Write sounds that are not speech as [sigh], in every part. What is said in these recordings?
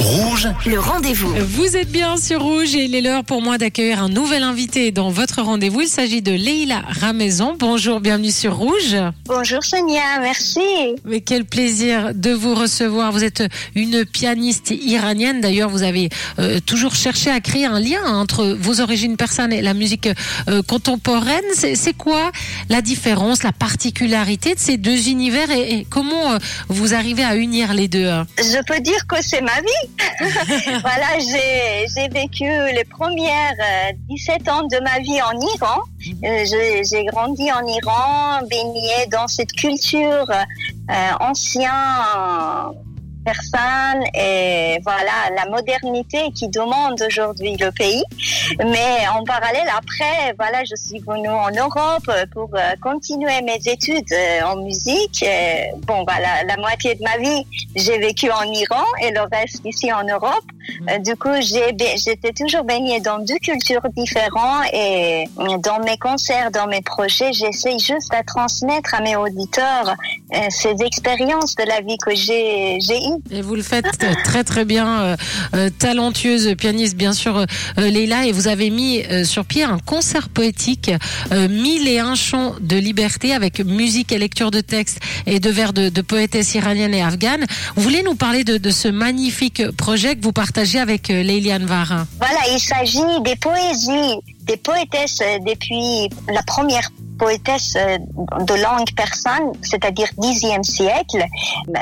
Rouge, Le rendez-vous. Vous êtes bien sur Rouge et il est l'heure pour moi d'accueillir un nouvel invité dans votre rendez-vous. Il s'agit de Leila Ramaison. Bonjour, bienvenue sur Rouge. Bonjour Sonia, merci. Mais quel plaisir de vous recevoir. Vous êtes une pianiste iranienne. D'ailleurs, vous avez euh, toujours cherché à créer un lien entre vos origines persanes et la musique euh, contemporaine. C'est c'est quoi la différence, la particularité de ces deux univers et, et comment euh, vous arrivez à unir les deux hein? Je peux dire que c'est ma vie. [laughs] voilà, j'ai vécu les premières euh, 17 ans de ma vie en Iran. Euh, j'ai j'ai grandi en Iran, baigné dans cette culture euh, ancienne persane et voilà la modernité qui demande aujourd'hui le pays. Mais en parallèle, après, voilà, je suis venue en Europe pour euh, continuer mes études euh, en musique. Bon, voilà, la moitié de ma vie, j'ai vécu en Iran et le reste ici en Europe. Euh, du coup, j'étais toujours baignée dans deux cultures différentes et dans mes concerts, dans mes projets, j'essaie juste de transmettre à mes auditeurs euh, ces expériences de la vie que j'ai eues. Et vous le faites très très bien, euh, euh, talentueuse pianiste bien sûr, euh, euh, Leila, et vous avez mis euh, sur pied un concert poétique, euh, mille et un chants de liberté avec musique et lecture de textes et de vers de, de poétesses iraniennes et afghanes. Vous voulez nous parler de, de ce magnifique projet que vous partagez avec euh, Leila Anvar Voilà, il s'agit des poésies des poétesses euh, depuis la première poétesse euh, de langue persane, c'est-à-dire 10e siècle,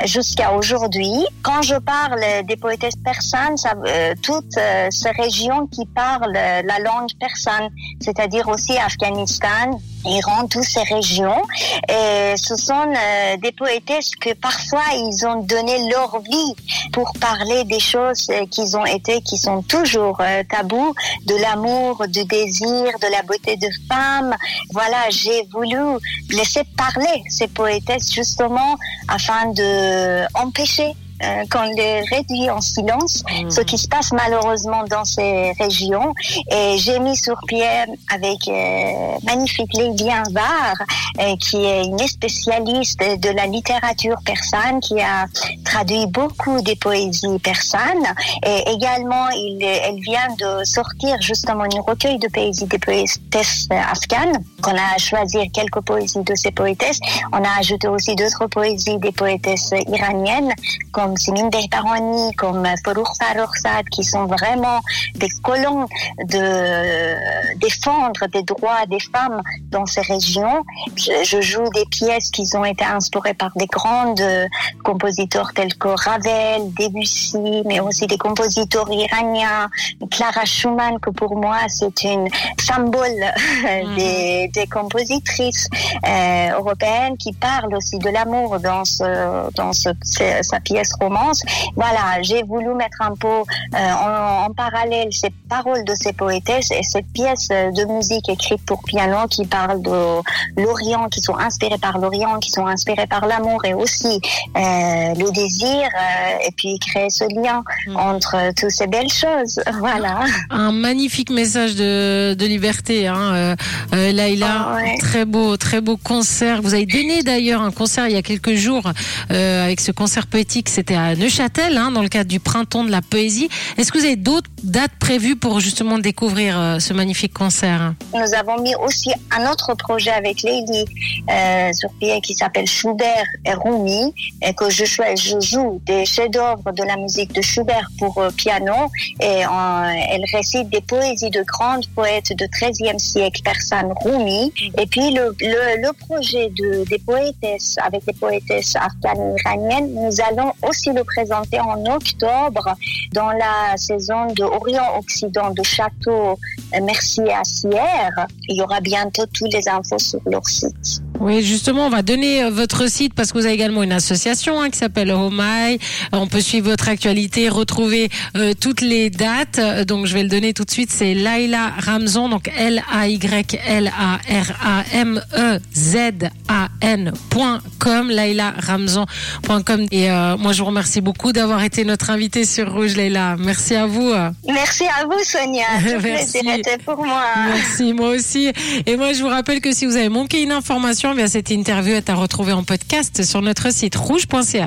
jusqu'à aujourd'hui. Quand je parle des poétesses persanes, ça, euh, toutes ces régions qui parlent la langue persane, c'est-à-dire aussi Afghanistan, Iran, toutes ces régions. Et ce sont euh, des poétesses que parfois ils ont donné leur vie pour parler des choses euh, qu'ils ont été, qui sont toujours euh, tabous, de l'amour, du désir, de la beauté de femme. Voilà, j'ai voulu laisser parler ces poétesses justement afin de empêcher euh, qu'on les réduit en silence, ce qui se passe malheureusement dans ces régions. Et j'ai mis sur pied avec euh, magnifique Lady Var, euh, qui est une spécialiste de la littérature persane, qui a traduit beaucoup des poésies persanes. Et également, il, elle vient de sortir justement un recueil de poésies des poétesses afghanes, qu'on a choisi quelques poésies de ces poétesses. On a ajouté aussi d'autres poésies des poétesses iraniennes, comme Simin Behbahani, comme Farouk Farrokhzad, qui sont vraiment des colons de défendre des droits des femmes dans ces régions. Je, je joue des pièces qui ont été inspirées par des grandes euh, compositeurs tels que Ravel, Debussy, mais aussi des compositeurs iraniens, Clara Schumann, que pour moi c'est une symbole [laughs] des, des compositrices euh, européennes qui parlent aussi de l'amour dans ce, dans ce- sa pièce romance. Voilà, j'ai voulu mettre un peu en, en parallèle ces paroles de ces poétesses et cette pièce euh, de musique écrite pour piano qui parle de l'Orient, qui sont inspirées par l'Orient, qui sont inspirées par l'amour et aussi euh, le désir euh, et puis créer ce lien Mm. entre toutes ces belles choses. [laughs] Voilà. Un magnifique message de, de liberté, hein, euh, Laïla. Ouais. Très beau, très beau concert. Vous avez donné d'ailleurs un concert il y a quelques jours euh, avec ce concert poétique. À Neuchâtel, hein, dans le cadre du printemps de la poésie. Est-ce que vous avez d'autres dates prévues pour justement découvrir euh, ce magnifique concert? Nous avons mis aussi un autre projet avec Lady euh, sur pied qui s'appelle Schubert et Rumi et que je, je joue des chefs-d'œuvre de la musique de Schubert pour euh, piano et elle récite des poésies de grandes poètes de 13e siècle persane Rumi et puis le, projet de, des poétesses avec les poétesses afghanes iraniennes nous allons aussi le présenter en octobre dans la saison de Orient-Occident de Château Mercier à Sierre. Il y aura bientôt toutes les infos sur leur site. Oui, justement, on va donner euh, votre site parce que vous avez également une association hein, qui s'appelle Homai. On peut suivre votre actualité, retrouver euh, toutes les dates. Euh, Donc, je vais le donner tout de suite. C'est Laila Ramzon, donc L-A-Y-L-A-R-A-M-E-Z-A-N.com. Et moi, je vous remercie beaucoup d'avoir été notre invité sur Rouge, Laila. Merci à vous. Merci à vous, Sonia. [laughs] Merci. pour moi. Merci, moi aussi. Et moi, je vous rappelle que si vous avez manqué une information, eh bien cette interview est à retrouver en podcast sur notre site rouge.ch.